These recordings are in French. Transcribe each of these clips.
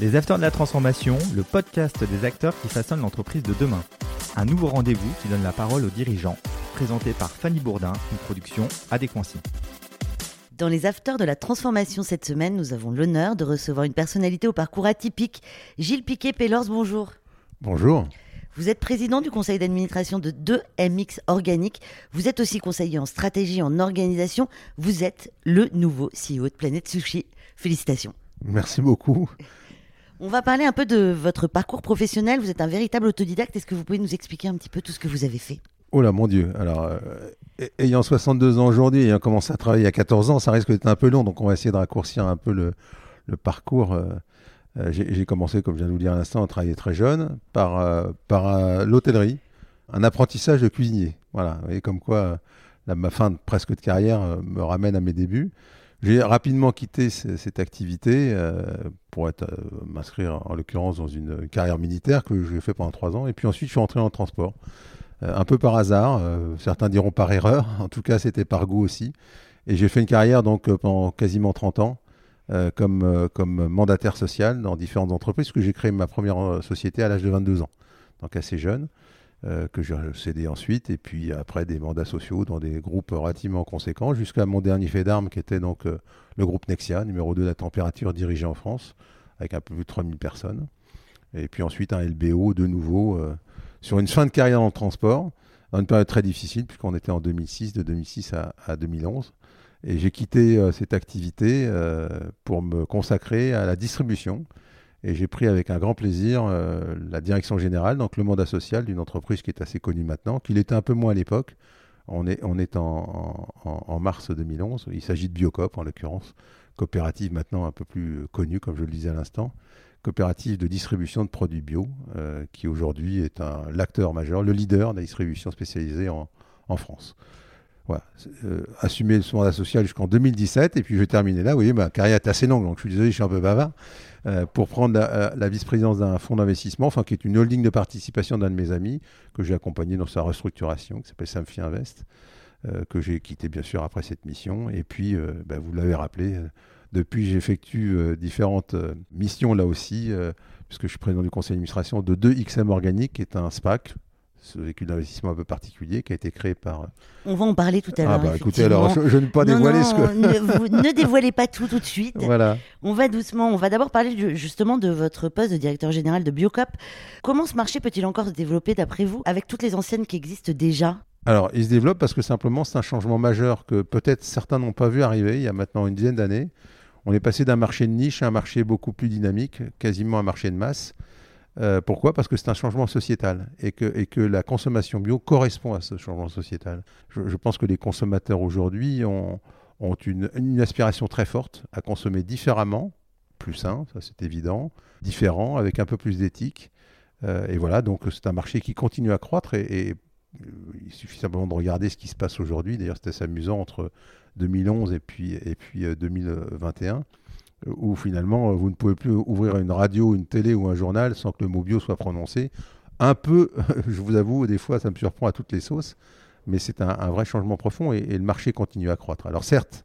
Les Acteurs de la Transformation, le podcast des acteurs qui façonnent l'entreprise de demain. Un nouveau rendez-vous qui donne la parole aux dirigeants, présenté par Fanny Bourdin, une production Adéquancy. Dans les Afters de la Transformation cette semaine, nous avons l'honneur de recevoir une personnalité au parcours atypique. Gilles Piquet-Pellors, bonjour. Bonjour. Vous êtes président du conseil d'administration de 2MX Organique. Vous êtes aussi conseiller en stratégie en organisation. Vous êtes le nouveau CEO de Planète Sushi. Félicitations. Merci beaucoup. On va parler un peu de votre parcours professionnel. Vous êtes un véritable autodidacte. Est-ce que vous pouvez nous expliquer un petit peu tout ce que vous avez fait? Oh là, mon Dieu. Alors, euh, ayant 62 ans aujourd'hui, ayant commencé à travailler à 14 ans, ça risque d'être un peu long. Donc, on va essayer de raccourcir un peu le, parcours. Euh, euh, j'ai commencé, comme je viens de vous le dire à l'instant, à travailler très jeune par, par l'hôtellerie, un apprentissage de cuisinier. Voilà. Et comme quoi, ma fin presque de carrière me ramène à mes débuts. J'ai rapidement quitté cette activité euh, pour euh, m'inscrire en l'occurrence dans une carrière militaire que j'ai fait pendant trois ans. Et puis ensuite, je suis entré le transport. Euh, un peu par hasard, certains diront par erreur, en tout cas c'était par goût aussi. Et j'ai fait une carrière donc pendant quasiment 30 ans comme, comme mandataire social dans différentes entreprises, que j'ai créé ma première société à l'âge de 22 ans, donc assez jeune. Euh, que j'ai cédé ensuite, et puis après des mandats sociaux dans des groupes relativement conséquents, jusqu'à mon dernier fait d'armes qui était donc euh, le groupe Nexia, numéro 2 de la température, dirigé en France, avec un peu plus de 3000 personnes. Et puis ensuite un LBO de nouveau euh, sur une fin de carrière dans le transport, dans une période très difficile, puisqu'on était en 2006, de 2006 à, à 2011. Et j'ai quitté cette activité pour me consacrer à la distribution et j'ai pris avec un grand plaisir euh, la direction générale, donc le mandat social d'une entreprise qui est assez connue maintenant, qu'il était un peu moins à l'époque. On est, en, mars 2011. Il s'agit de Biocop, en l'occurrence, coopérative maintenant un peu plus connue, comme je le disais à l'instant, coopérative de distribution de produits bio, euh, qui aujourd'hui est l'acteur majeur, le leader de la distribution spécialisée en France. Voilà. Euh, assumer ce mandat social jusqu'en 2017, et puis je vais terminer là. Vous voyez, ma carrière est assez longue, donc je suis désolé, je suis un peu bavard. Euh, pour prendre la, euh, vice-présidence d'un fonds d'investissement, enfin qui est une holding de participation d'un de mes amis, que j'ai accompagné dans sa restructuration, qui s'appelle Samfi Invest, que j'ai quitté bien sûr après cette mission. Et puis, ben, vous l'avez rappelé, depuis j'effectue différentes missions là aussi, puisque je suis président du conseil d'administration de 2XM Organique, qui est un SPAC, ce véhicule d'investissement un peu particulier qui a été créé par. On va en parler tout à l'heure. Ah bah écoutez, alors je, ne vais pas dévoiler ce que. ne, ne dévoilez pas tout tout de suite. Voilà. On va doucement. On va d'abord parler justement de votre poste de directeur général de Biocop. Comment ce marché peut-il encore se développer d'après vous avec toutes les anciennes qui existent déjà? Alors, il se développe parce que simplement, c'est un changement majeur que peut-être certains n'ont pas vu arriver il y a maintenant une dizaine d'années. On est passé d'un marché de niche à un marché beaucoup plus dynamique, quasiment un marché de masse. Euh, pourquoi? Parce que c'est un changement sociétal et que, la consommation bio correspond à ce changement sociétal. Je, pense que les consommateurs aujourd'hui ont, une, aspiration très forte à consommer différemment, plus sain, ça c'est évident, différent, avec un peu plus d'éthique. Euh, et voilà, donc c'est un marché qui continue à croître et, euh, il suffit simplement de regarder ce qui se passe aujourd'hui. D'ailleurs, c'était assez amusant entre 2011 et et puis 2021 où finalement vous ne pouvez plus ouvrir une radio, une télé ou un journal sans que le mot bio soit prononcé. Un peu, je vous avoue, des fois ça me surprend à toutes les sauces, mais c'est un, vrai changement profond et, le marché continue à croître. Alors certes,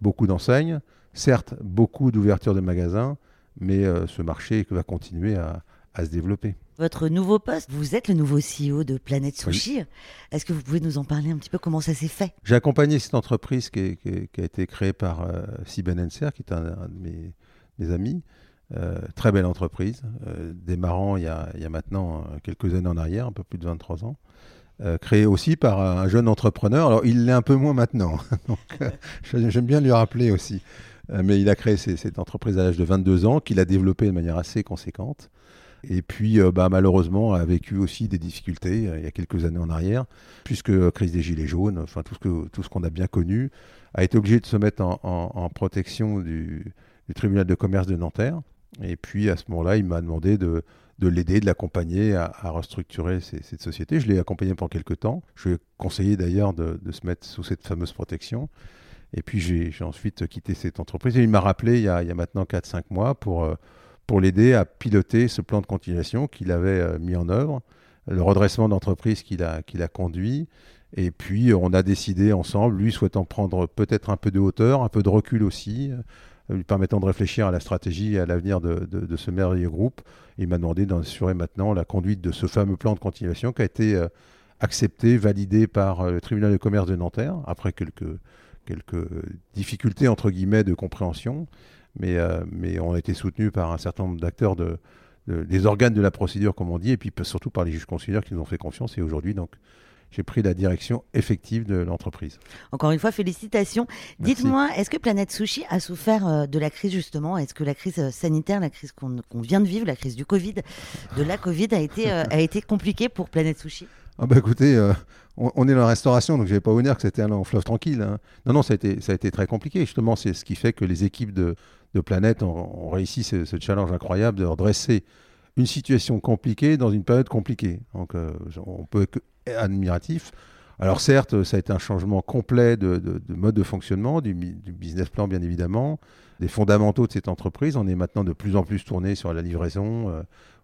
beaucoup d'enseignes, certes, beaucoup d'ouvertures de magasins, mais euh, ce marché va continuer à se développer. Votre nouveau poste, vous êtes le nouveau CEO de Planète Sushi. Est-ce que vous pouvez nous en parler un petit peu comment ça s'est fait? J'ai accompagné cette entreprise qui, a été créée par euh, Siben Enser, qui est un, de mes, amis. Euh, très belle entreprise, euh, démarrant il y, a, maintenant quelques années en arrière, un peu plus de 23 ans. créée aussi par un jeune entrepreneur. Alors il l'est un peu moins maintenant, donc j'aime bien lui rappeler aussi. mais il a créé cette entreprise à l'âge de 22 ans, qu'il a développée de manière assez conséquente. Et puis, euh, bah, malheureusement, a vécu aussi des difficultés euh, il y a quelques années en arrière, puisque euh, crise des Gilets jaunes, enfin tout ce qu'on a bien connu, a été obligé de se mettre en, protection du, tribunal de commerce de Nanterre. Et puis, à ce moment-là, il m'a demandé de, de l'aider, de l'accompagner à, restructurer cette société. Je l'ai accompagné pendant quelques temps. Je lui ai conseillé d'ailleurs de, se mettre sous cette fameuse protection. Et puis j'ai ensuite quitté cette entreprise. Et il m'a rappelé il y a maintenant 4-5 mois pour pour l'aider à piloter ce plan de continuation qu'il avait euh, mis en œuvre, le redressement d'entreprise qu'il a, conduit. Et puis, on a décidé ensemble, lui souhaitant prendre peut-être un peu de hauteur, un peu de recul aussi, lui permettant de réfléchir à la stratégie et à l'avenir de, ce merveilleux groupe. il m'a demandé d'assurer maintenant la conduite de ce fameux plan de continuation qui a été accepté, validé par le tribunal de commerce de Nanterre, après quelques, quelques difficultés, entre guillemets, de compréhension. Mais, mais on a été soutenu par un certain nombre d'acteurs de, des organes de la procédure, comme on dit, et puis surtout par les juges consulaires qui nous ont fait confiance. Et aujourd'hui, donc, j'ai pris la direction effective de l'entreprise. Encore une fois, félicitations. Dites-moi, est-ce que Planète Sushi a souffert euh, de la crise justement? Est-ce que la crise euh, sanitaire, la crise qu'on vient de vivre, la crise du Covid, de la Covid a été, euh, a été compliquée pour Planète Sushi? Ah bah écoutez, on, est dans la restauration, donc je vais pas vous que c'était un long fleuve tranquille. Hein. Non, non, ça a, été, ça a été très compliqué. Justement, c'est ce qui fait que les équipes de, de Planète ont, réussi ce, challenge incroyable de redresser une situation compliquée dans une période compliquée. Donc on peut être admiratif. Alors certes, ça a été un changement complet de, mode de fonctionnement, du, business plan bien évidemment, des fondamentaux de cette entreprise. On est maintenant de plus en plus tourné sur la livraison, euh,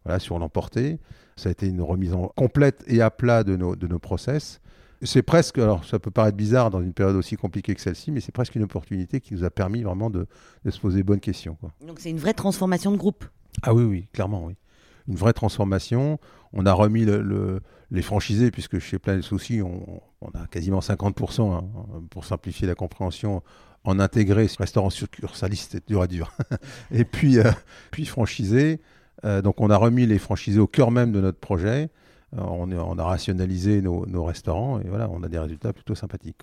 voilà, sur l'emporter. Ça a été une remise en complète et à plat de nos, de nos process. C'est presque, alors ça peut paraître bizarre dans une période aussi compliquée que celle-ci, mais c'est presque une opportunité qui nous a permis vraiment de, se poser bonnes questions. Donc c'est une vraie transformation de groupe Ah oui, oui, clairement, oui. Une vraie transformation. On a remis le les franchisés, puisque chez Planet Souci, on, on, a quasiment 50%, hein, pour simplifier la compréhension, en intégré restaurant succursaliste, c'est dur à dur. et puis, euh, puis franchisé. Euh, donc on a remis les franchisés au cœur même de notre projet. Euh, on, on, a rationalisé nos, nos, restaurants et voilà, on a des résultats plutôt sympathiques.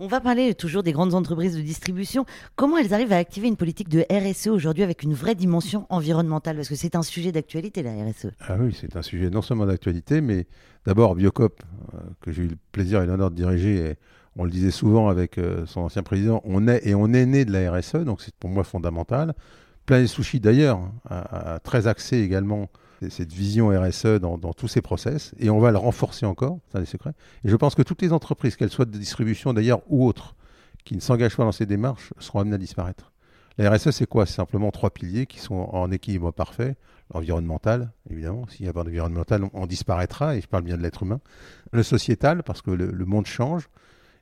On va parler toujours des grandes entreprises de distribution. Comment elles arrivent à activer une politique de RSE aujourd'hui avec une vraie dimension environnementale? Parce que c'est un sujet d'actualité, la RSE. Ah oui, c'est un sujet non seulement d'actualité, mais d'abord Biocop, euh, que j'ai eu le plaisir et l'honneur de diriger. Et on le disait souvent avec euh, son ancien président, on est et on est né de la RSE, donc c'est pour moi fondamental. Planet Sushi d'ailleurs a, très axé également cette vision RSE dans, tous ces process, et on va le renforcer encore, c'est un des secrets. Et je pense que toutes les entreprises, qu'elles soient de distribution d'ailleurs ou autres, qui ne s'engagent pas dans ces démarches, seront amenées à disparaître. La RSE, c'est quoi? C'est simplement trois piliers qui sont en équilibre parfait. L'environnemental, évidemment, s'il n'y a pas d'environnemental, on, disparaîtra, et je parle bien de l'être humain. Le sociétal, parce que le monde change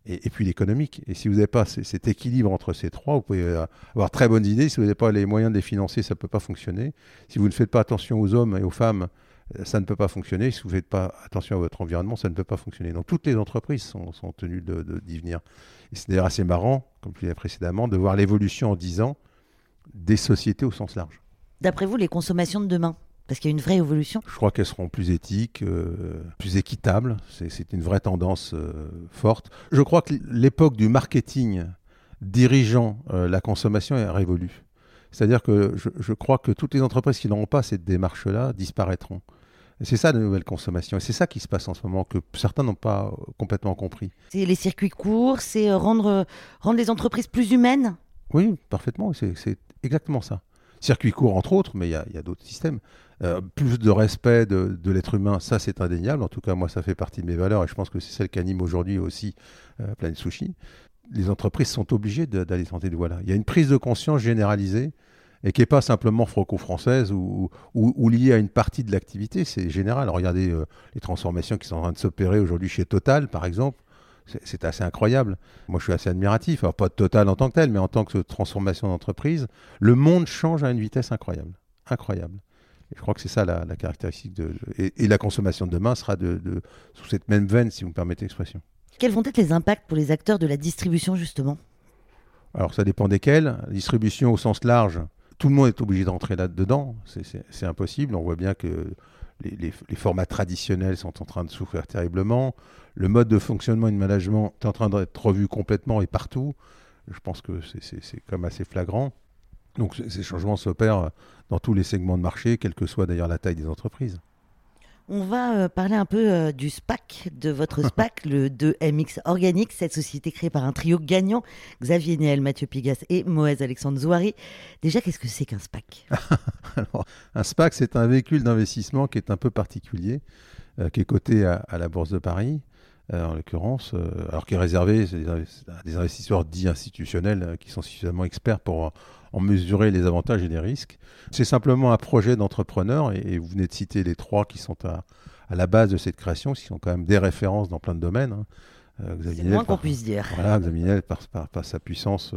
et, puis l'économique. Et si vous n'avez pas cet équilibre entre ces trois, vous pouvez euh, avoir très bonnes idées. Si vous n'avez pas les moyens de les financer, ça ne peut pas fonctionner. Si vous ne faites pas attention aux hommes et aux femmes, euh, ça ne peut pas fonctionner. Si vous ne faites pas attention à votre environnement, ça ne peut pas fonctionner. Donc toutes les entreprises sont, tenues d'y venir. Et c'est d'ailleurs assez marrant, comme je l'ai précédemment, de voir l'évolution en 10 ans des sociétés au sens large. D'après vous, les consommations de demain parce qu'il y a une vraie évolution Je crois qu'elles seront plus éthiques, euh, plus équitables. C'est une vraie tendance euh, forte. Je crois que l'époque du marketing dirigeant euh, la consommation est révolue. C'est-à-dire que je, crois que toutes les entreprises qui n'auront pas cette démarche-là disparaîtront. C'est ça la nouvelle consommation. Et c'est ça qui se passe en ce moment, que certains n'ont pas complètement compris. C'est les circuits courts, c'est rendre, rendre les entreprises plus humaines? Oui, parfaitement. C'est exactement ça. Circuits courts, entre autres, mais il y a, d'autres systèmes. Euh, plus de respect de, l'être humain, ça c'est indéniable. En tout cas, moi, ça fait partie de mes valeurs et je pense que c'est celle qui anime aujourd'hui aussi euh, Planet Sushi. Les entreprises sont obligées d'aller tenter de voilà. Il y a une prise de conscience généralisée et qui n'est pas simplement franco-française ou, ou, liée à une partie de l'activité, c'est général. Regardez euh, les transformations qui sont en train de s'opérer aujourd'hui chez Total, par exemple. C'est assez incroyable. Moi, je suis assez admiratif. Alors, pas de Total en tant que tel, mais en tant que transformation d'entreprise, le monde change à une vitesse incroyable. Incroyable. Et je crois que c'est ça la, caractéristique de. Et, la consommation de demain sera de, sous cette même veine, si vous me permettez l'expression. Quels vont être les impacts pour les acteurs de la distribution, justement? Alors, ça dépend desquels. La distribution au sens large, tout le monde est obligé d'entrer là-dedans. C'est impossible. On voit bien que les, formats traditionnels sont en train de souffrir terriblement. Le mode de fonctionnement et de management est en train d'être revu complètement et partout. Je pense que c'est comme assez flagrant. Donc ces changements s'opèrent dans tous les segments de marché, quelle que soit d'ailleurs la taille des entreprises. On va euh, parler un peu euh, du SPAC, de votre SPAC, le 2MX Organique, cette société créée par un trio gagnant, Xavier Niel, Mathieu Pigas et Moez Alexandre Zouari. Déjà, qu'est-ce que c'est qu'un SPAC? Un SPAC, c'est un véhicule d'investissement qui est un peu particulier, euh, qui est coté à, la Bourse de Paris, en l'occurrence, alors qui est réservé à des investisseurs dits institutionnels qui sont suffisamment experts pour en mesurer les avantages et les risques. C'est simplement un projet d'entrepreneur, et, vous venez de citer les trois qui sont à, la base de cette création, qui sont quand même des références dans plein de domaines. Hein. Euh, C'est moins qu'on puisse dire. Voilà, Xavier par, par, sa puissance,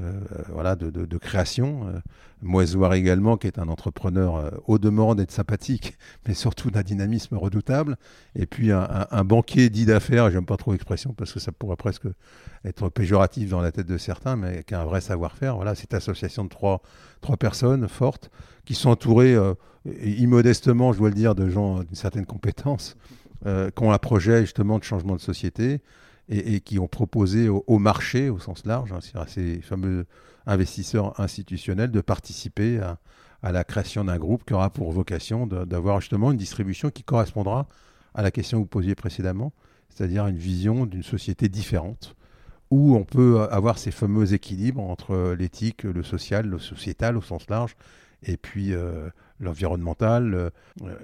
euh, voilà, de, création. Euh, également, qui est un entrepreneur au demeurant d'être sympathique, mais surtout d'un dynamisme redoutable. Et puis un, banquier dit d'affaires, j'aime pas trop l'expression parce que ça pourrait presque être péjoratif dans la tête de certains, mais qui a un vrai savoir-faire. Voilà, cette association de trois, trois personnes fortes qui sont entourées, immodestement, je dois le dire, de gens d'une certaine compétence, qui ont un projet justement de changement de société et, qui ont proposé au, marché, au sens large, hein, à ces fameux investisseurs institutionnels, de participer à, la création d'un groupe qui aura pour vocation d'avoir justement une distribution qui correspondra à la question que vous posiez précédemment, c'est-à-dire une vision d'une société différente, où on peut avoir ces fameux équilibres entre l'éthique, le social, le sociétal au sens large, et puis euh, l'environnemental euh,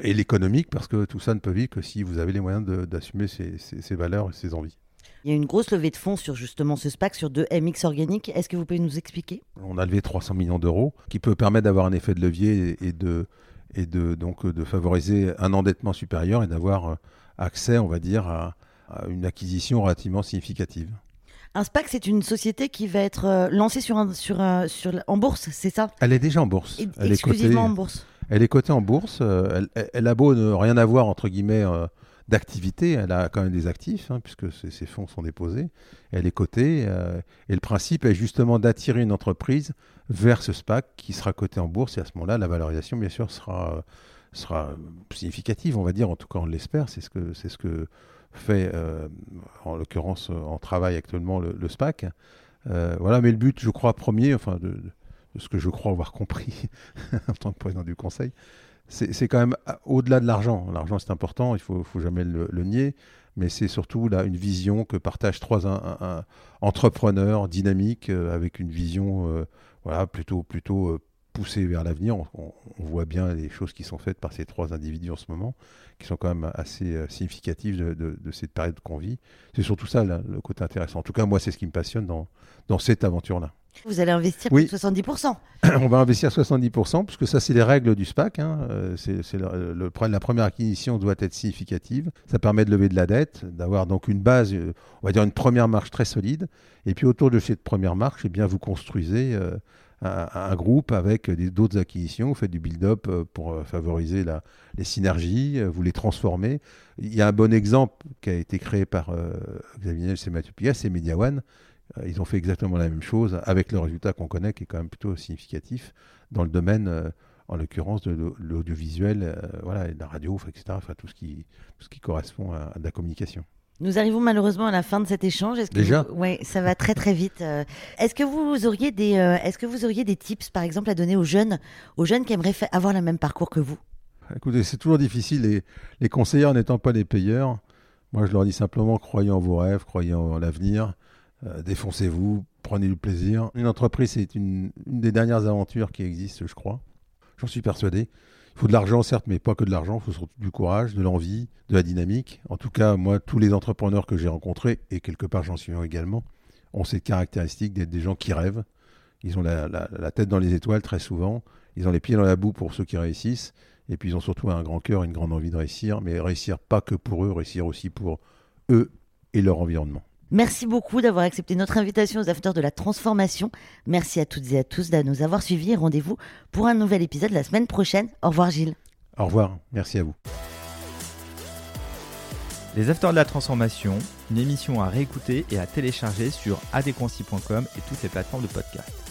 et l'économique, parce que tout ça ne peut vivre que si vous avez les moyens d'assumer ces valeurs et ces envies. Il y a une grosse levée de fonds sur justement ce SPAC, sur deux MX organiques. Est-ce que vous pouvez nous expliquer? On a levé 300 millions d'euros, qui peut permettre d'avoir un effet de levier et de, et de, donc, de favoriser un endettement supérieur et d'avoir euh, accès, on va dire, à, une acquisition relativement significative. Un SPAC, c'est une société qui va être euh, lancée sur un, sur sur, en bourse, c'est ça? Elle est déjà en bourse. elle exclusivement est cotée, en bourse. Elle est cotée en bourse. Euh, elle, elle, a beau ne rien avoir, entre guillemets, d'activité. Elle a quand même des actifs, hein, puisque ses, fonds sont déposés. Elle est cotée. Euh, et le principe est justement d'attirer une entreprise vers ce SPAC qui sera coté en bourse. Et à ce moment-là, la valorisation, bien sûr, sera, sera significative, on va dire. En tout cas, on l'espère. C'est ce que, ce que fait, euh, en l'occurrence, en travail actuellement le, SPAC. Euh, voilà, mais le but, je crois, premier, enfin, de ce que je crois avoir compris en tant que président du Conseil, c'est quand même au-delà de l'argent. L'argent, c'est important, il ne faut, jamais le, nier, mais c'est surtout là une vision que partagent trois entrepreneurs dynamiques euh, avec une vision euh, voilà, plutôt, plutôt euh, poussée vers l'avenir. On, voit bien les choses qui sont faites par ces trois individus en ce moment, qui sont quand même assez significatives de, cette période qu'on vit. C'est surtout ça le côté intéressant. En tout cas, moi, c'est ce qui me passionne dans cette aventure-là. Vous allez investir oui. 70%. On va investir 70%, puisque ça, c'est les règles du SPAC. Hein. Euh, c'est, le, la première acquisition doit être significative. Ça permet de lever de la dette, d'avoir donc une base, euh, on va dire une première marche très solide. Et puis autour de cette première marche, eh bien, vous construisez euh, un, groupe avec d'autres acquisitions. Vous faites du build-up pour favoriser la, les synergies, vous les transformez. Il y a un bon exemple qui a été créé par Xavier Niel et Mathieu Pigas, c'est MediaOne euh, ils ont fait exactement la même chose avec le résultat qu'on connaît qui est quand même plutôt significatif dans le domaine, euh, en l'occurrence, de l'audiovisuel, euh, voilà, de la radio, etc. Enfin, tout ce qui, tout ce qui correspond à, la communication. Nous arrivons malheureusement à la fin de cet échange. Est-ce que Déjà Oui, ça va très très vite. Est-ce que vous auriez des, est-ce que vous auriez des tips, par exemple, à donner aux jeunes, aux jeunes qui aimeraient avoir le même parcours que vous? Écoutez, c'est toujours difficile. Les, les conseillers n'étant pas les payeurs, moi je leur dis simplement croyez en vos rêves, croyez en l'avenir. Euh, défoncez-vous, prenez du plaisir. Une entreprise, c'est une, des dernières aventures qui existent, je crois. J'en suis persuadé. Il faut de l'argent, certes, mais pas que de l'argent. Il faut surtout du courage, de l'envie, de la dynamique. En tout cas, moi, tous les entrepreneurs que j'ai rencontrés, et quelque part j'en suis un également, ont cette caractéristique d'être des gens qui rêvent. Ils ont la, la, tête dans les étoiles très souvent. Ils ont les pieds dans la boue pour ceux qui réussissent. Et puis ils ont surtout un grand cœur, une grande envie de réussir. Mais réussir pas que pour eux, réussir aussi pour eux et leur environnement. Merci beaucoup d'avoir accepté notre invitation aux Afters de la Transformation. Merci à toutes et à tous de nous avoir suivis rendez-vous pour un nouvel épisode la semaine prochaine. Au revoir Gilles. Au revoir, merci à vous. Les Afters de la Transformation, une émission à réécouter et à télécharger sur adconci.com et toutes les plateformes de podcast.